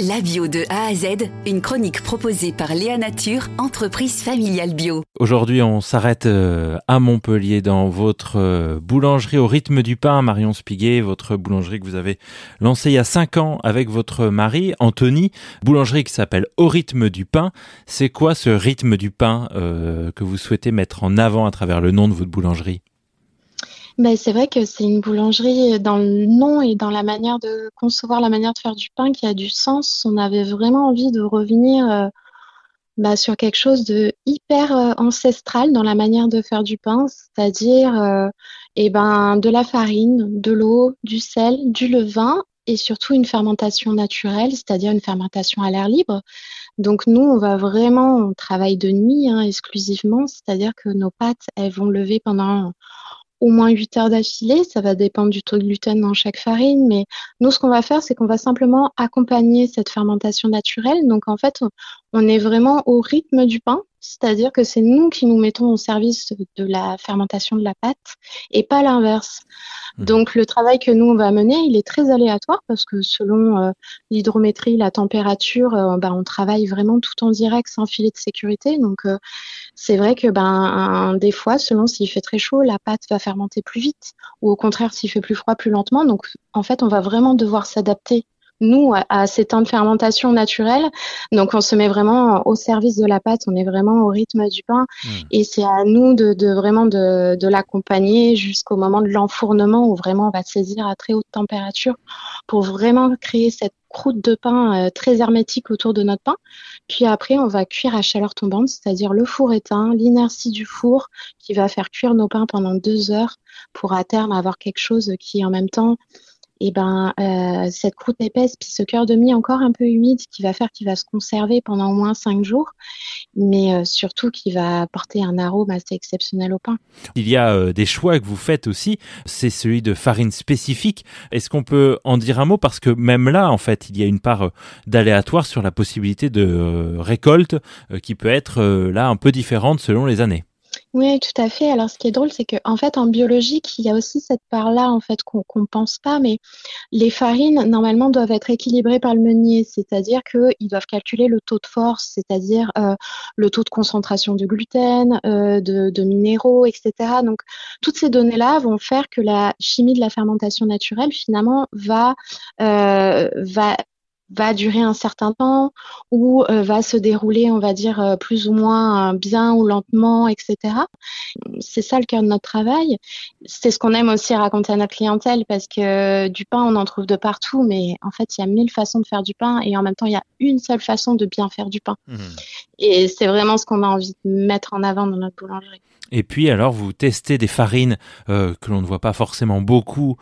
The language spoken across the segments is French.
La bio de A à Z, une chronique proposée par Léa Nature, entreprise familiale bio. Aujourd'hui, on s'arrête euh, à Montpellier dans votre euh, boulangerie au rythme du pain, Marion Spiguet, votre boulangerie que vous avez lancée il y a cinq ans avec votre mari, Anthony. Boulangerie qui s'appelle Au rythme du pain. C'est quoi ce rythme du pain euh, que vous souhaitez mettre en avant à travers le nom de votre boulangerie? Ben, c'est vrai que c'est une boulangerie dans le nom et dans la manière de concevoir la manière de faire du pain qui a du sens. On avait vraiment envie de revenir euh, bah, sur quelque chose de hyper euh, ancestral dans la manière de faire du pain, c'est-à-dire euh, eh ben, de la farine, de l'eau, du sel, du levain et surtout une fermentation naturelle, c'est-à-dire une fermentation à l'air libre. Donc nous, on va vraiment, on travaille de nuit hein, exclusivement, c'est-à-dire que nos pâtes, elles vont lever pendant au moins 8 heures d'affilée. Ça va dépendre du taux de gluten dans chaque farine. Mais nous, ce qu'on va faire, c'est qu'on va simplement accompagner cette fermentation naturelle. Donc, en fait, on est vraiment au rythme du pain. C'est-à-dire que c'est nous qui nous mettons au service de la fermentation de la pâte et pas l'inverse. Mmh. Donc le travail que nous on va mener, il est très aléatoire parce que selon euh, l'hydrométrie, la température, euh, bah, on travaille vraiment tout en direct sans filet de sécurité. Donc euh, c'est vrai que ben des fois, selon s'il fait très chaud, la pâte va fermenter plus vite ou au contraire s'il fait plus froid, plus lentement. Donc en fait, on va vraiment devoir s'adapter nous, à, ces temps de fermentation naturelle. Donc, on se met vraiment au service de la pâte, on est vraiment au rythme du pain. Hmm. Et c'est à nous de, vraiment de, l'accompagner jusqu'au moment de l'enfournement où vraiment on va saisir à très haute température pour vraiment créer cette croûte de pain euh, très hermétique autour de notre pain. Puis après, on va cuire à chaleur tombante, c'est-à-dire le four éteint, l'inertie du four qui va faire cuire nos pains pendant deux heures pour à terme avoir quelque chose qui en même temps et ben euh, cette croûte épaisse puis ce cœur de mie encore un peu humide qui va faire qu'il va se conserver pendant au moins cinq jours, mais euh, surtout qui va apporter un arôme assez exceptionnel au pain. Il y a euh, des choix que vous faites aussi, c'est celui de farine spécifique. Est-ce qu'on peut en dire un mot? Parce que même là en fait il y a une part d'aléatoire sur la possibilité de récolte qui peut être là un peu différente selon les années. Oui, tout à fait. Alors, ce qui est drôle, c'est qu'en fait, en biologique, il y a aussi cette part-là, en fait, qu'on ne pense pas, mais les farines, normalement, doivent être équilibrées par le meunier, c'est-à-dire qu'ils doivent calculer le taux de force, c'est-à-dire euh, le taux de concentration de gluten, euh, de, minéraux, etc. Donc, toutes ces données-là vont faire que la chimie de la fermentation naturelle, finalement, va, euh, va va durer un certain temps ou euh, va se dérouler, on va dire, euh, plus ou moins euh, bien ou lentement, etc. C'est ça le cœur de notre travail. C'est ce qu'on aime aussi raconter à notre clientèle parce que du pain, on en trouve de partout, mais en fait, il y a mille façons de faire du pain et en même temps, il y a une seule façon de bien faire du pain. Mmh. Et c'est vraiment ce qu'on a envie de mettre en avant dans notre boulangerie. Et puis alors vous testez des farines euh, que l'on ne voit pas forcément beaucoup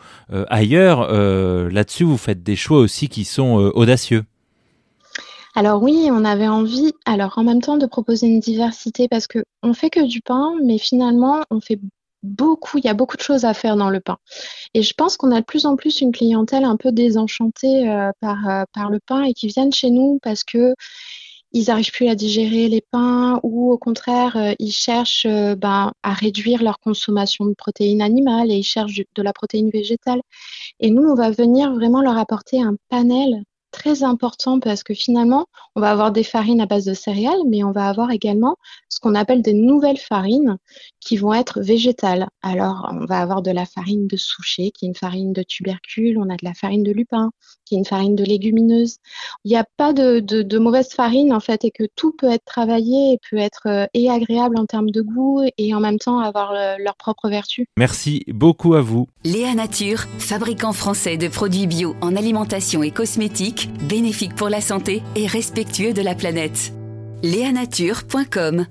ailleurs. Là-dessus, vous faites des choix aussi qui sont audacieux. Alors oui, on avait envie, alors en même temps de proposer une diversité parce que on fait que du pain, mais finalement on fait beaucoup, il y a beaucoup de choses à faire dans le pain. Et je pense qu'on a de plus en plus une clientèle un peu désenchantée par, par le pain et qui viennent chez nous parce que ils n'arrivent plus à digérer les pains ou au contraire, euh, ils cherchent euh, ben, à réduire leur consommation de protéines animales et ils cherchent de la protéine végétale. Et nous, on va venir vraiment leur apporter un panel très important parce que finalement, on va avoir des farines à base de céréales, mais on va avoir également ce qu'on appelle des nouvelles farines qui vont être végétales. Alors, on va avoir de la farine de souchet, qui est une farine de tubercule, on a de la farine de lupin, qui est une farine de légumineuse. Il n'y a pas de, de, mauvaise farine, en fait, et que tout peut être travaillé et peut être euh, et agréable en termes de goût et en même temps avoir leur propre vertu. Merci beaucoup à vous. Léa Nature, fabricant français de produits bio en alimentation et cosmétiques, bénéfique pour la santé et respectueux de la planète. Léanature.com